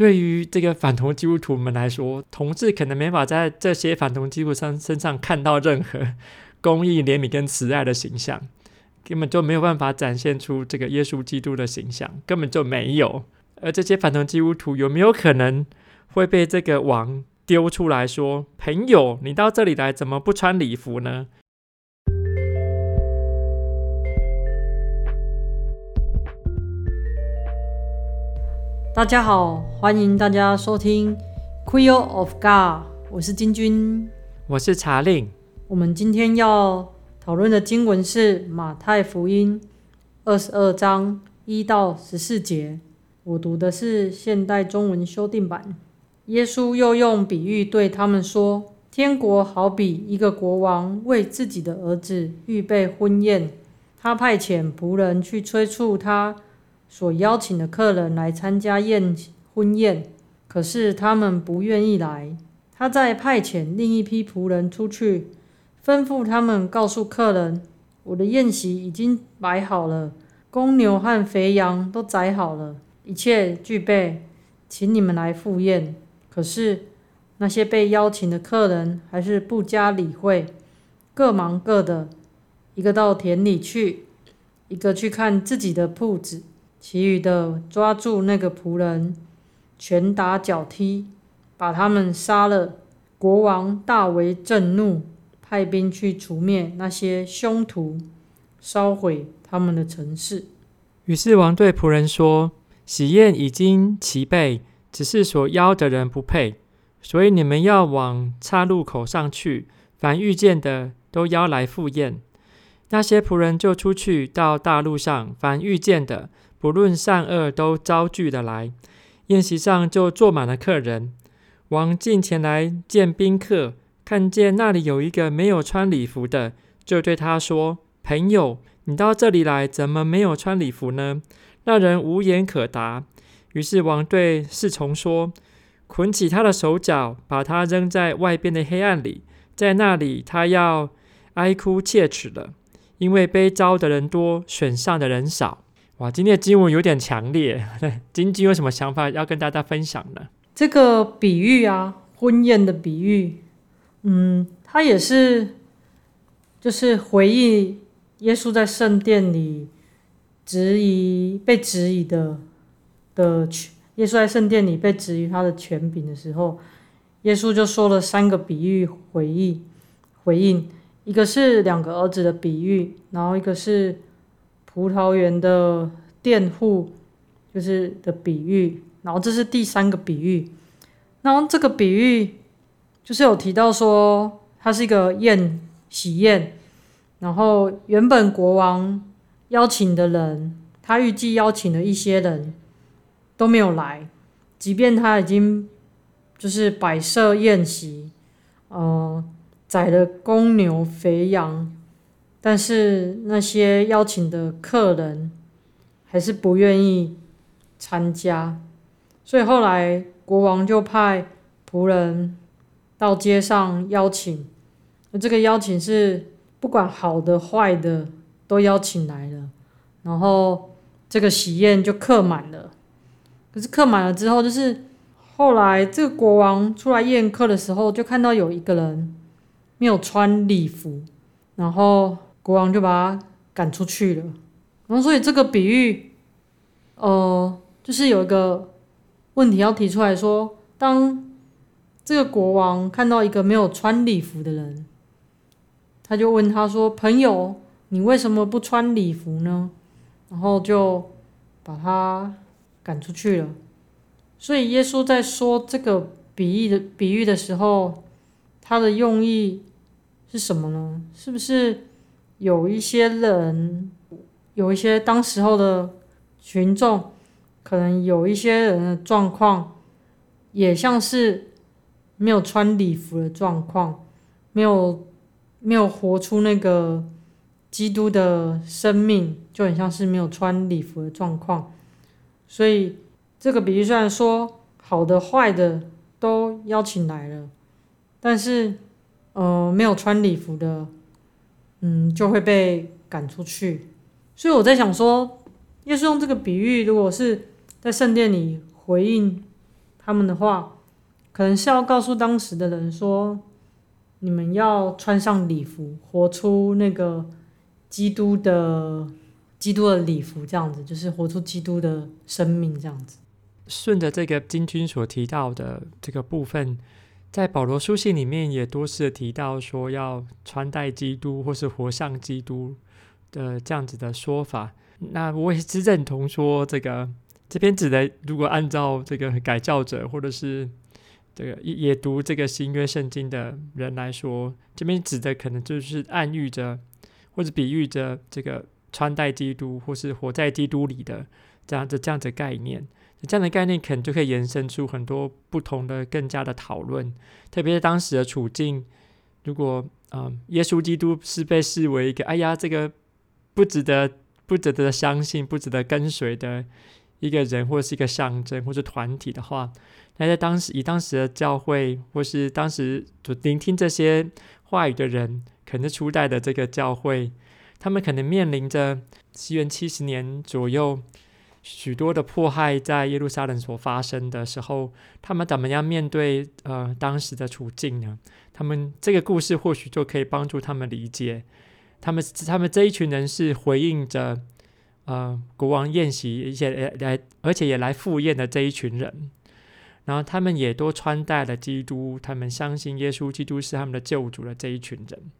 对于这个反同基督徒们来说，同志可能没法在这些反同基督徒身上看到任何公义、怜悯跟慈爱的形象，根本就没有办法展现出这个耶稣基督的形象，根本就没有。而这些反同基督徒有没有可能会被这个王丢出来说：“朋友，你到这里来，怎么不穿礼服呢？”大家好，欢迎大家收听《Queer of God》，我是金君，我是查令。我们今天要讨论的经文是马太福音二十二章一到十四节。我读的是现代中文修订版。耶稣又用比喻对他们说：“天国好比一个国王为自己的儿子预备婚宴，他派遣仆人去催促他。”所邀请的客人来参加宴婚宴，可是他们不愿意来。他再派遣另一批仆人出去，吩咐他们告诉客人：“我的宴席已经摆好了，公牛和肥羊都宰好了，一切具备，请你们来赴宴。”可是那些被邀请的客人还是不加理会，各忙各的，一个到田里去，一个去看自己的铺子。其余的抓住那个仆人，拳打脚踢，把他们杀了。国王大为震怒，派兵去除灭那些凶徒，烧毁他们的城市。于是王对仆人说：“喜宴已经齐备，只是所邀的人不配，所以你们要往岔路口上去，凡遇见的都邀来赴宴。”那些仆人就出去到大路上，凡遇见的。不论善恶，都招聚的来，宴席上就坐满了客人。王进前来见宾客，看见那里有一个没有穿礼服的，就对他说：“朋友，你到这里来，怎么没有穿礼服呢？”那人无言可答。于是王对侍从说：“捆起他的手脚，把他扔在外边的黑暗里，在那里他要哀哭切齿了，因为被招的人多，选上的人少。”哇，今天的经文有点强烈。金金有什么想法要跟大家分享呢？这个比喻啊，婚宴的比喻，嗯，他也是，就是回忆耶稣在圣殿里质疑、被质疑的的权。耶稣在圣殿里被质疑他的权柄的时候，耶稣就说了三个比喻回忆回应，一个是两个儿子的比喻，然后一个是。葡萄园的佃户就是的比喻，然后这是第三个比喻，然后这个比喻就是有提到说，它是一个宴喜宴，然后原本国王邀请的人，他预计邀请的一些人都没有来，即便他已经就是摆设宴席，呃，宰了公牛肥羊。但是那些邀请的客人还是不愿意参加，所以后来国王就派仆人到街上邀请，那这个邀请是不管好的坏的都邀请来了，然后这个喜宴就客满了。可是客满了之后，就是后来这个国王出来宴客的时候，就看到有一个人没有穿礼服，然后。国王就把他赶出去了，然后所以这个比喻，呃，就是有一个问题要提出来说，当这个国王看到一个没有穿礼服的人，他就问他说：“朋友，你为什么不穿礼服呢？”然后就把他赶出去了。所以耶稣在说这个比喻的比喻的时候，他的用意是什么呢？是不是？有一些人，有一些当时候的群众，可能有一些人的状况，也像是没有穿礼服的状况，没有没有活出那个基督的生命，就很像是没有穿礼服的状况。所以这个比喻虽然说好的坏的都邀请来了，但是呃没有穿礼服的。嗯，就会被赶出去。所以我在想说，耶稣用这个比喻，如果是在圣殿里回应他们的话，可能是要告诉当时的人说，你们要穿上礼服，活出那个基督的基督的礼服，这样子，就是活出基督的生命，这样子。顺着这个金君所提到的这个部分。在保罗书信里面也多次提到说要穿戴基督或是活像基督的这样子的说法。那我也是认同说，这个这边指的，如果按照这个改教者或者是这个也读这个新约圣经的人来说，这边指的可能就是暗喻着或者比喻着这个穿戴基督或是活在基督里的这样子这样子概念。这样的概念可能就可以延伸出很多不同的、更加的讨论。特别是当时的处境，如果嗯、耶稣基督是被视为一个“哎呀，这个不值得、不值得相信、不值得跟随的一个人，或者是一个象征，或是团体的话，那在当时以当时的教会，或是当时聆听这些话语的人，可能初代的这个教会，他们可能面临着西元七十年左右。许多的迫害在耶路撒冷所发生的时候，他们怎么样面对呃当时的处境呢？他们这个故事或许就可以帮助他们理解，他们他们这一群人是回应着呃国王宴席，而且来而且也来赴宴的这一群人，然后他们也都穿戴了基督，他们相信耶稣基督是他们的救主的这一群人，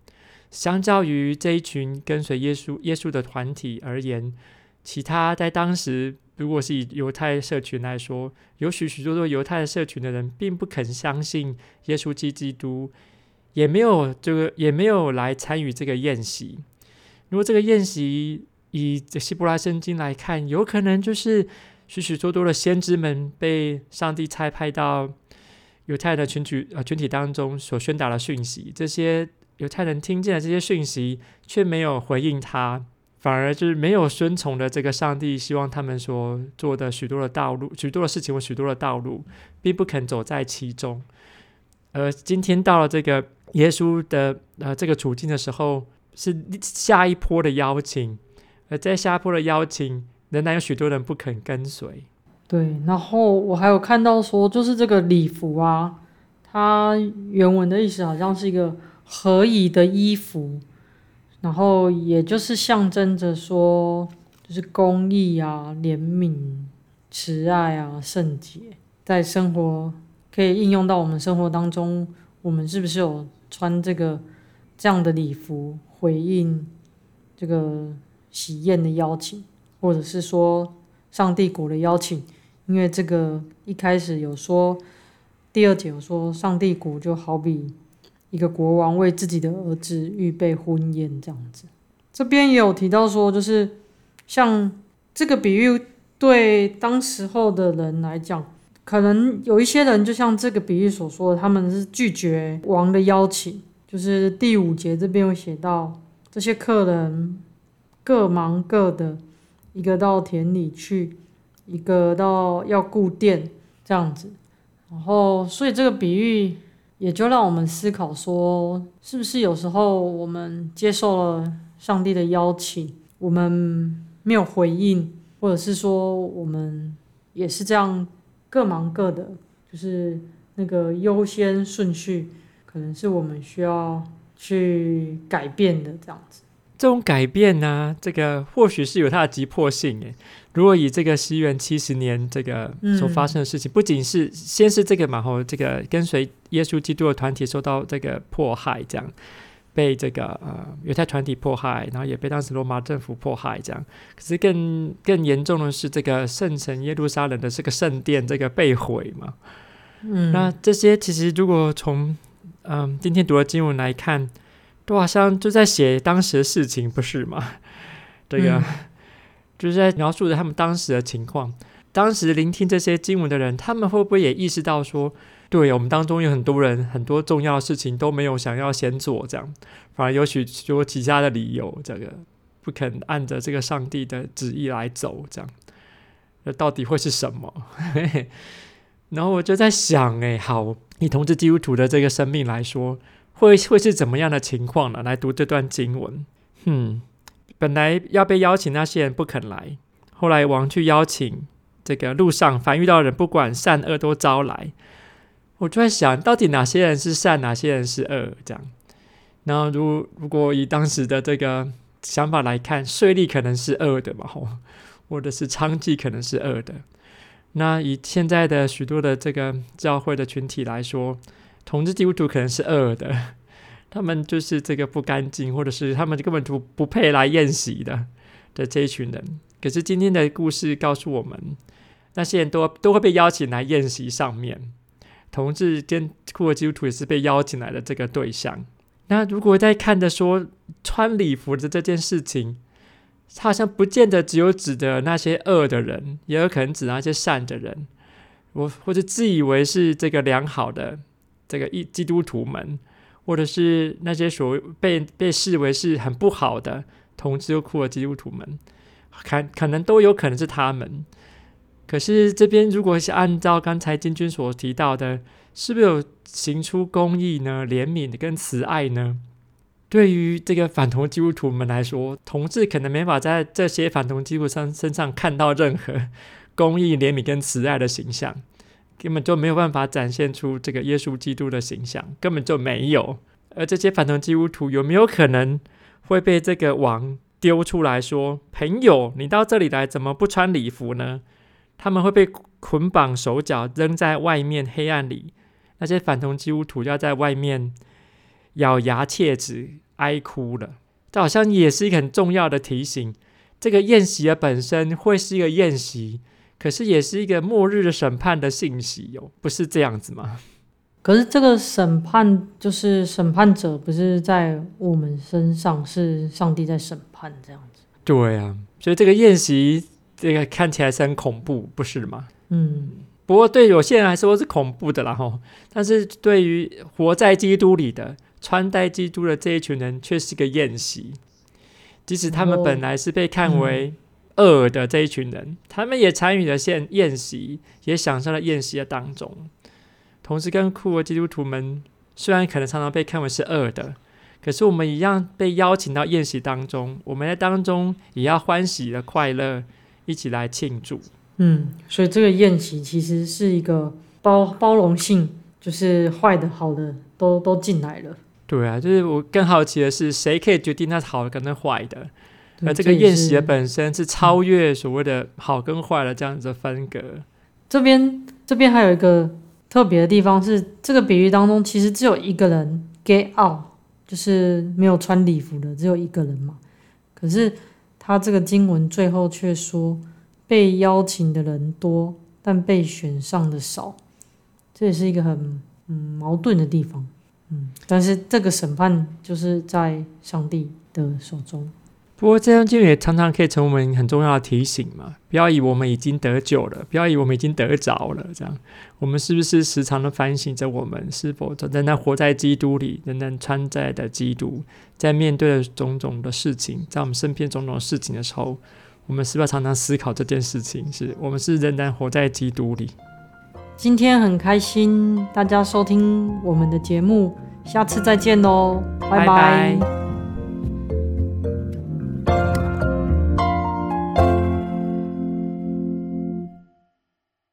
相较于这一群跟随耶稣耶稣的团体而言。其他在当时，如果是以犹太社群来说，有许许多多犹太社群的人，并不肯相信耶稣基督，也没有这个，也没有来参与这个宴席。如果这个宴席以这希伯来圣经来看，有可能就是许许多多的先知们被上帝差派到犹太的群体呃群体当中所宣达的讯息，这些犹太人听见了这些讯息，却没有回应他。反而就是没有顺从的这个上帝，希望他们所做的许多的道路、许多的事情或许多的道路，并不肯走在其中。而今天到了这个耶稣的呃这个处境的时候，是下一波的邀请，而在下一波的邀请，仍然有许多人不肯跟随。对，然后我还有看到说，就是这个礼服啊，它原文的意思好像是一个合宜的衣服。然后，也就是象征着说，就是公义啊、怜悯、慈爱啊、圣洁，在生活可以应用到我们生活当中。我们是不是有穿这个这样的礼服，回应这个喜宴的邀请，或者是说上帝国的邀请？因为这个一开始有说，第二节有说，上帝国就好比。一个国王为自己的儿子预备婚宴，这样子。这边也有提到说，就是像这个比喻，对当时候的人来讲，可能有一些人就像这个比喻所说的，他们是拒绝王的邀请。就是第五节这边有写到，这些客人各忙各的，一个到田里去，一个到要顾店，这样子。然后，所以这个比喻。也就让我们思考说，是不是有时候我们接受了上帝的邀请，我们没有回应，或者是说我们也是这样各忙各的，就是那个优先顺序，可能是我们需要去改变的这样子。这种改变呢、这个或许是有它的急迫性诶。如果以这个西元七十年这个所发生的事情，嗯、不仅是先是这个嘛，后这个跟随耶稣基督的团体受到这个迫害，这样被这个呃犹太团体迫害，然后也被当时罗马政府迫害，这样。可是更更严重的是，这个圣城耶路撒冷的这个圣殿这个被毁嘛。嗯，那这些其实如果从嗯、呃、今天读的经文来看，都好像就在写当时的事情，不是吗？这个。嗯就是在描述着他们当时的情况。当时聆听这些经文的人，他们会不会也意识到说，对我们当中有很多人，很多重要的事情都没有想要先做，这样反而有许多其他的理由，这个不肯按着这个上帝的旨意来走，这样那到底会是什么？然后我就在想，哎，好，以同志基督徒的这个生命来说，会会是怎么样的情况呢？来读这段经文，嗯。本来要被邀请那些人不肯来，后来王去邀请，这个路上，凡遇到的人，不管善恶都招来。我就在想到底哪些人是善，哪些人是恶？这样。然后如如果以当时的这个想法来看，税吏可能是恶的嘛，吼，或者是娼妓可能是恶的。那以现在的许多的这个教会的群体来说，统治基督徒可能是恶的，他们就是这个不干净，或者是他们根本就不配来宴席的的这一群人。可是今天的故事告诉我们，那些人都都会被邀请来宴席上面，同志跟酷儿基督徒也是被邀请来的这个对象。那如果在看着说穿礼服的这件事情，他好像不见得只有指的那些恶的人，也有可能指那些善的人，我或者自以为是这个良好的这个一基督徒们，或者是那些所被被视为是很不好的同志又酷儿基督徒们。可可能都有可能是他们，可是这边如果是按照刚才金军所提到的，是不是有行出公义呢？怜悯跟慈爱呢？对于这个反同基督徒们来说，同志可能没法在这些反同基督徒身身上看到任何公义、怜悯跟慈爱的形象，根本就没有办法展现出这个耶稣基督的形象，根本就没有。而这些反同基督徒有没有可能会被这个王丢出来说：“朋友，你到这里来，怎么不穿礼服呢？”他们会被捆绑手脚，扔在外面黑暗里。那些反同基督徒要在外面咬牙切齿、哀哭了。这好像也是一个很重要的提醒：这个宴席的本身会是一个宴席，可是也是一个末日的审判的信息哟，不是这样子吗？可是这个审判就是审判者，不是在我们身上，是上帝在审判这样子。对啊，所以这个宴席，这个看起来是很恐怖，不是吗？嗯。不过对有些人来说是恐怖的啦吼，但是对于活在基督里的、穿戴基督的这一群人，却是个宴席。即使他们本来是被看为恶的这一群人，嗯、他们也参与了宴宴席，也享受了宴席的当中。同时，跟酷的基督徒们虽然可能常常被看为是恶的，可是我们一样被邀请到宴席当中。我们在当中也要欢喜的快乐，一起来庆祝。嗯，所以这个宴席其实是一个包包容性，就是坏的、好的都都进来了。对啊，就是我更好奇的是，谁可以决定那是好的跟那坏的？而这个宴席的本身是超越所谓的好跟坏的这样子的分隔。这边这边还有一个。特别的地方是，这个比喻当中其实只有一个人 get out，就是没有穿礼服的，只有一个人嘛。可是他这个经文最后却说，被邀请的人多，但被选上的少，这也是一个很嗯矛盾的地方。嗯，但是这个审判就是在上帝的手中。不过这样经也常常可以成为我们很重要的提醒嘛，不要以为我们已经得救了，不要以为我们已经得着了。这样，我们是不是时常的反省着我们是否仍然活在基督里，仍然穿在的基督，在面对的种种的事情，在我们身边种种事情的时候，我们是不是常常思考这件事情？是我们是仍然活在基督里？今天很开心大家收听我们的节目，下次再见喽，拜拜。拜拜。